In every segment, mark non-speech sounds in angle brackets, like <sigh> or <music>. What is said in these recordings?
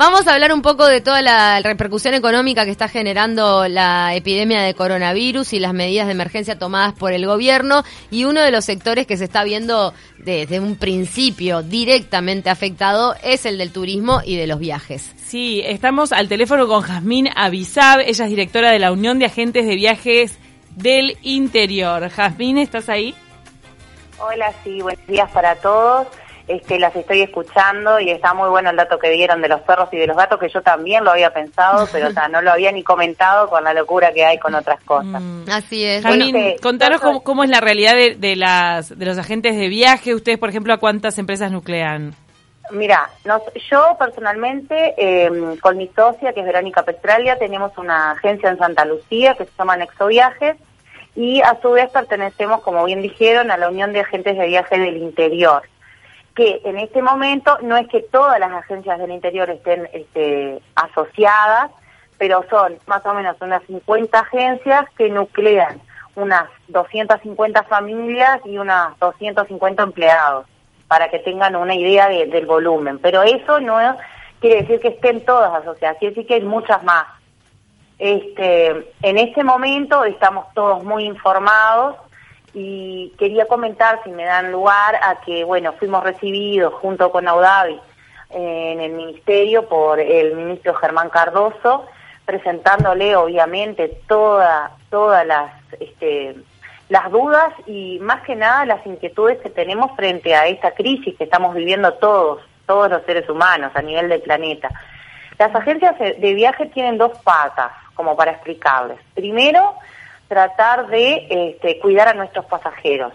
Vamos a hablar un poco de toda la repercusión económica que está generando la epidemia de coronavirus y las medidas de emergencia tomadas por el gobierno. Y uno de los sectores que se está viendo desde un principio directamente afectado es el del turismo y de los viajes. Sí, estamos al teléfono con Jazmín Avisab, ella es directora de la Unión de Agentes de Viajes del Interior. Jazmín, ¿estás ahí? Hola, sí, buenos días para todos. Este, las estoy escuchando y está muy bueno el dato que dieron de los perros y de los gatos, que yo también lo había pensado, pero <laughs> no lo había ni comentado con la locura que hay con otras cosas. Mm, así es. Jazmín, contanos cómo, es la realidad de, las, de los agentes de viaje. Ustedes, por ejemplo, ¿a cuántas empresas nuclean? Mira, yo personalmente, em, con mi socia, que es Verónica Pestralia, tenemos una agencia en Santa Lucía que se llama Nexo Viajes y a su vez pertenecemos, como bien dijeron, a la Unión de Agentes de Viaje del Interior, que en este momento no es que todas las agencias del interior estén este, asociadas, pero son más o menos unas 50 agencias que nuclean unas 250 familias y unas 250 empleados para que tengan una idea del volumen. Pero eso no quiere decir que estén todas asociadas, quiere decir que hay muchas más. Este, en este momento estamos todos muy informados y quería comentar, si me dan lugar, a que, bueno, fuimos recibidos junto con Audavi en el ministerio por el ministro Germán Cardoso, presentándole obviamente toda, todas las este, las dudas y más que nada las inquietudes que tenemos frente a esta crisis que estamos viviendo todos, todos los seres humanos a nivel del planeta. Las agencias de viaje tienen dos patas, como para explicarles. Primero, tratar de este, cuidar a nuestros pasajeros,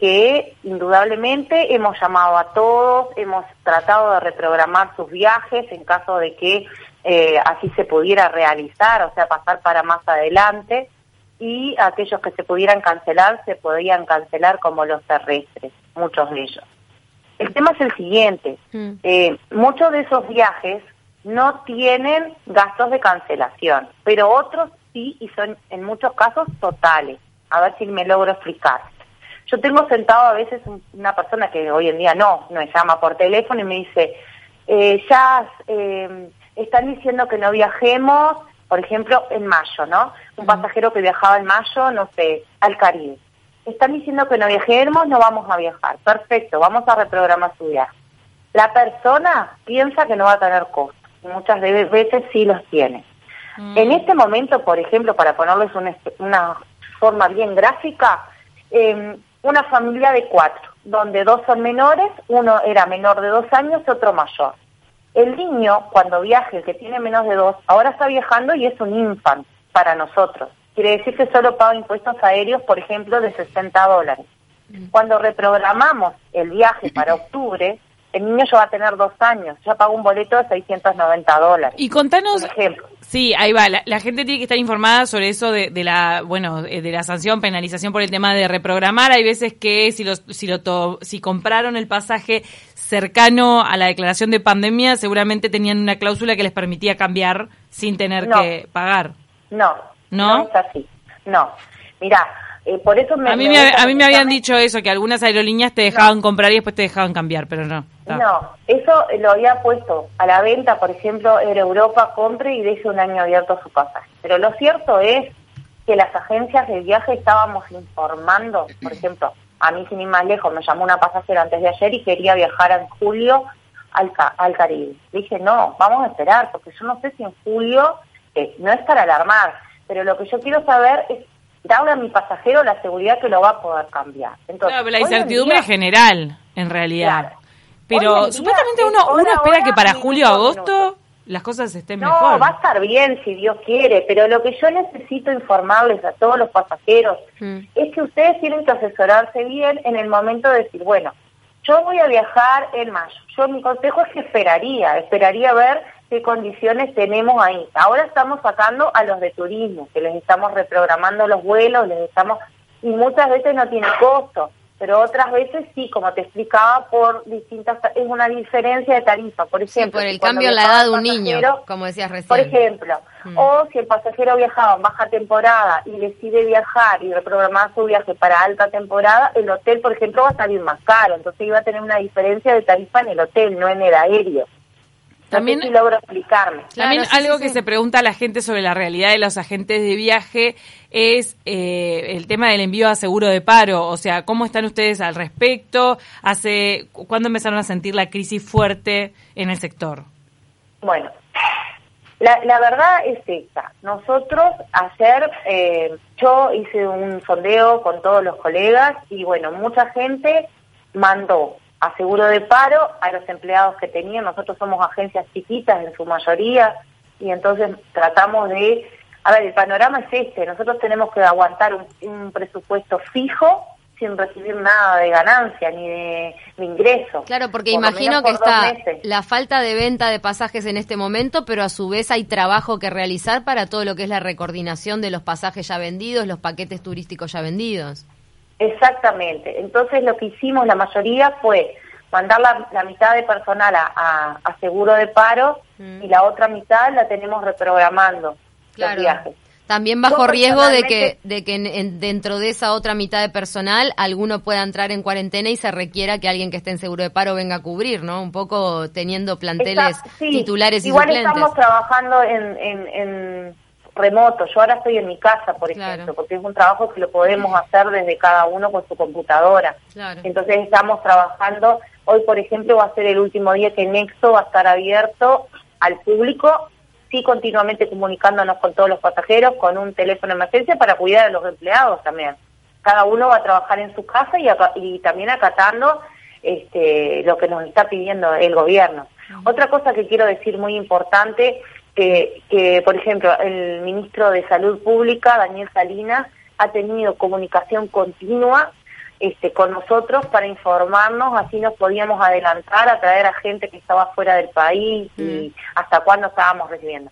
que indudablemente hemos llamado a todos, hemos tratado de reprogramar sus viajes en caso de que eh, así se pudiera realizar, o sea, pasar para más adelante y aquellos que se pudieran cancelar se podían cancelar como los terrestres, muchos de ellos. El tema es el siguiente, mm. eh, muchos de esos viajes no tienen gastos de cancelación, pero otros sí y son en muchos casos totales. A ver si me logro explicar. Yo tengo sentado a veces una persona que hoy en día no, me llama por teléfono y me dice, eh, ya eh, están diciendo que no viajemos por ejemplo, en mayo, ¿no? Un pasajero que viajaba en mayo, no sé, al Caribe. Están diciendo que no viajemos, no vamos a viajar. Perfecto, vamos a reprogramar su viaje. La persona piensa que no va a tener costos, muchas veces sí los tiene. Mm. En este momento, por ejemplo, para ponerles una, forma bien gráfica, em, una familia de cuatro, donde dos son menores, uno era menor de dos años y otro mayor. El niño, cuando viaje, el que tiene menos de dos, ahora está viajando y es un infant para nosotros. Quiere decir que solo paga impuestos aéreos, por ejemplo, de 60 dólares. Mm. Cuando reprogramamos el viaje para octubre, el niño ya va a tener dos años, ya paga un boleto de 690 dólares. Y contanos, ejemplo. sí, ahí va, la, gente tiene que estar informada sobre eso de, la, bueno, eh, de la sanción, penalización por el tema de reprogramar. Hay veces que si los, si lo si compraron el pasaje cercano a la declaración de pandemia, seguramente tenían una cláusula que les permitía cambiar sin tener que pagar. No, no, no es así. No, mira, eh, por eso a mí me, a mí me habían dicho eso, que algunas aerolíneas te dejaban comprar y después te dejaban cambiar, pero no. No, eso lo había puesto a la venta, por ejemplo, en Europa, compre y deje un año abierto su pasaje. Pero lo cierto es que las agencias de viaje estábamos informando, por ejemplo, a mí sin ir más lejos, me llamó una pasajera antes de ayer y quería viajar en julio al, al Caribe. dije, no, vamos a esperar, porque yo no sé si en julio, eh, no es para alarmar, pero lo que yo quiero saber es darle a mi pasajero la seguridad que lo va a poder cambiar. Entonces, claro, la incertidumbre general, en realidad. Pero supuestamente uno, uno espera que para julio o agosto las cosas estén mejor. No, va a estar bien si Dios quiere, pero lo que yo necesito informarles a todos los pasajeros mm. es que ustedes tienen que asesorarse bien en el momento de decir, bueno, yo voy a viajar en mayo. Yo mi consejo es que esperaría, esperaría ver qué condiciones tenemos ahí. Ahora estamos sacando a los de turismo, que les estamos reprogramando los vuelos, les estamos y muchas veces no tiene costo, pero otras veces sí, como te explicaba, por distintas es una diferencia de tarifa, por ejemplo. por el cambio en la edad de un niño, como decías recién. Por ejemplo, mm. o si el pasajero viajaba en baja temporada y decide viajar y reprogramar su viaje para alta temporada, el hotel, por ejemplo, va a salir más caro, entonces iba a tener una diferencia de tarifa en el hotel, no en el aéreo. También si logro explicarme. También algo que se pregunta a la gente sobre la realidad de los agentes de viaje es eh, el tema del envío a seguro de paro. O sea, ¿cómo están ustedes al respecto? ¿Hace cuándo empezaron a sentir la crisis fuerte en el sector? Bueno, la, la verdad es esta. Nosotros ayer, eh, yo hice un sondeo con todos los colegas y bueno, mucha gente mandó a seguro de paro a los empleados que tenían. Nosotros somos agencias chiquitas en su mayoría y entonces tratamos de... A ver, el panorama es este. Nosotros tenemos que aguantar un, presupuesto fijo sin recibir nada de ganancia ni de, ingreso. Claro, porque imagino que está la falta de venta de pasajes en este momento, pero a su vez hay trabajo que realizar para todo lo que es la recoordinación de los pasajes ya vendidos, los paquetes turísticos ya vendidos. Exactamente. Entonces lo que hicimos la mayoría fue mandar la, mitad de personal a, seguro de paro mm. y la otra mitad la tenemos reprogramando los viajes. También bajo riesgo de que, de que dentro de esa otra mitad de personal alguno pueda entrar en cuarentena y se requiera que alguien que esté en seguro de paro venga a cubrir, ¿no? Un poco teniendo planteles titulares y Igual estamos trabajando en remoto. Yo ahora estoy en mi casa, por ejemplo, porque es un trabajo que lo podemos hacer desde cada uno con su computadora. Entonces estamos trabajando. Hoy, por ejemplo, va a ser el último día que Nexo va a estar abierto al público, sí continuamente comunicándonos con todos los pasajeros, con un teléfono de emergencia para cuidar a los empleados también. Cada uno va a trabajar en su casa y, y también acatando este, lo que nos está pidiendo el gobierno. Otra cosa que quiero decir muy importante que, por ejemplo, el ministro de Salud Pública, Daniel Salinas, ha tenido comunicación continua este, con nosotros para informarnos, así nos podíamos adelantar a traer a gente que estaba fuera del país y mm. hasta cuándo estábamos recibiendo.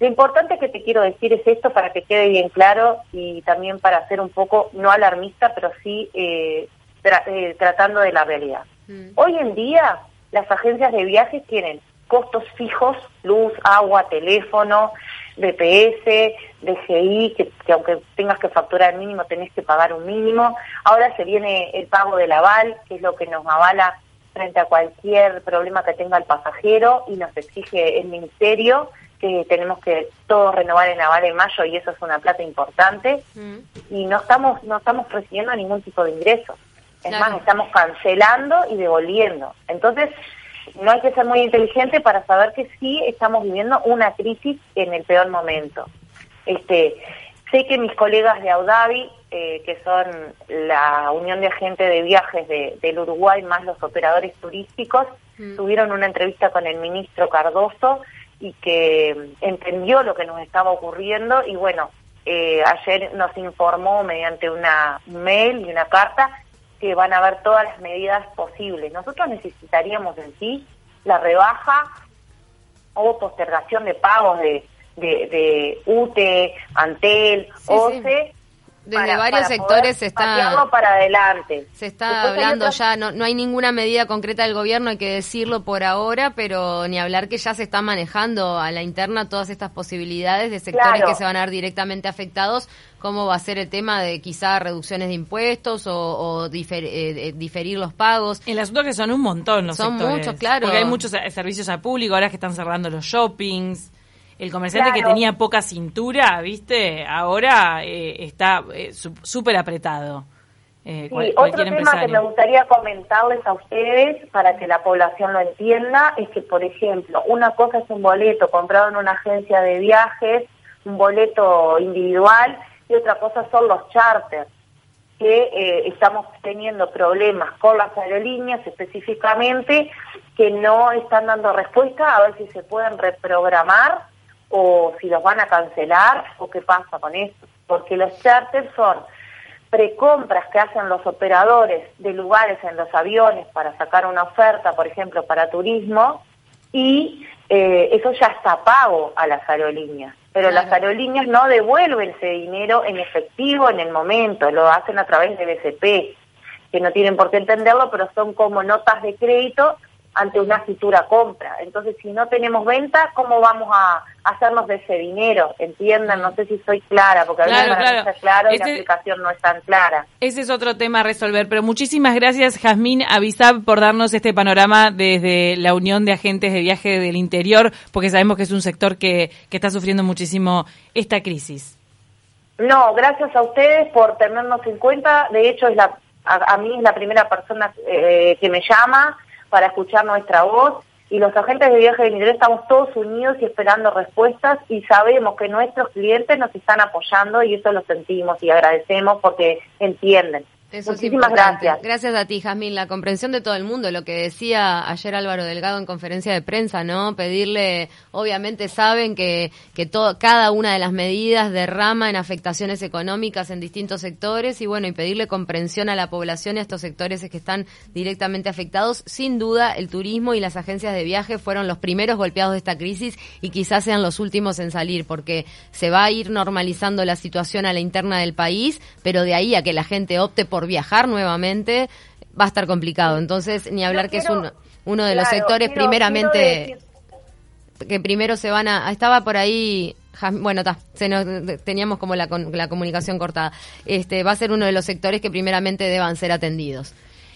Lo importante que te quiero decir es esto para que quede bien claro y también para ser un poco, no alarmista, pero sí eh, eh, tratando de la realidad. Mm. Hoy en día las agencias de viajes tienen costos fijos, luz, agua, teléfono, DPS, DGI, que, que, aunque tengas que facturar mínimo, tenés que pagar un mínimo. Ahora se viene el pago del aval, que es lo que nos avala frente a cualquier problema que tenga el pasajero y nos exige el ministerio que tenemos que todos renovar el aval en mayo y eso es una plata importante mm. y no estamos no estamos recibiendo ningún tipo de ingreso. Es más, estamos cancelando y devolviendo. Entonces, no hay que ser muy inteligente para saber que sí estamos viviendo una crisis en el peor momento. Este, sé que mis colegas de Audavi, eh, que son la Unión de Agentes de Viajes del Uruguay, más los operadores turísticos, mm. tuvieron una entrevista con el ministro Cardoso y que entendió lo que nos estaba ocurriendo y bueno, eh, ayer nos informó mediante una mail y una carta que van a haber todas las medidas posibles. Nosotros necesitaríamos en sí la rebaja o postergación de pagos de, de, UTE, Antel, OCE, desde varios sectores se está para adelante. Se está hablando ya, no, no hay ninguna medida concreta del gobierno, hay que decirlo por ahora, pero ni hablar que ya se está manejando a la interna todas estas posibilidades de sectores que se van a ver directamente afectados, cómo va a ser el tema de quizá reducciones de impuestos o, eh, eh, diferir los pagos. El asunto es que son un montón los son muchos, claro. Porque hay muchos servicios al público, ahora que están cerrando los shoppings el comerciante que tenía poca cintura, ¿viste? Ahora eh, está eh, súper apretado. Eh, otro tema que me gustaría comentarles a ustedes para que la población lo entienda es que, por ejemplo, una cosa es un boleto comprado en una agencia de viajes, un boleto individual, y otra cosa son los charters, que eh, estamos teniendo problemas con las aerolíneas específicamente, que no están dando respuesta a ver si se pueden reprogramar o si los van a cancelar o qué pasa con esto. Porque los charters son precompras que hacen los operadores de lugares en los aviones para sacar una oferta, por ejemplo, para turismo, y eh, eso ya está pago a las aerolíneas. Pero las aerolíneas no devuelven ese dinero en efectivo en el momento, lo hacen a través de BCP, que no tienen por qué entenderlo, pero son como notas de crédito ante una futura compra. Entonces, si no tenemos venta, ¿cómo vamos a hacernos de ese dinero? Entiendan, no sé si soy clara, porque a veces claro. está claro y la aplicación no es tan clara. Ese es otro tema a resolver, pero muchísimas gracias, Jazmín Avisab, por darnos este panorama desde la Unión de Agentes de Viaje del Interior, porque sabemos que es un sector que, que está sufriendo muchísimo esta crisis. No, gracias a ustedes por tenernos en cuenta. De hecho, es la, a, mí es la primera persona eh, que me llama para escuchar nuestra voz y los agentes de viaje de interior estamos todos unidos y esperando respuestas y sabemos que nuestros clientes nos están apoyando y eso lo sentimos y agradecemos porque entienden. Eso Muchísimas gracias. Gracias a ti, Jasmine. La comprensión de todo el mundo, lo que decía ayer Álvaro Delgado en conferencia de prensa, ¿no? Pedirle, obviamente saben que, que todo, cada una de las medidas derrama en afectaciones económicas en distintos sectores y bueno, y pedirle comprensión a la población y a estos sectores que están directamente afectados. Sin duda, el turismo y las agencias de viaje fueron los primeros golpeados de esta crisis y quizás sean los últimos en salir porque se va a ir normalizando la situación a la interna del país, pero de ahí a que la gente opte por viajar nuevamente, va a estar complicado. Entonces, ni hablar que es uno, uno de los sectores primeramente que primero se van a... Estaba por ahí bueno, está, teníamos como la, la comunicación cortada. Este va a ser uno de los sectores que primeramente deban ser atendidos.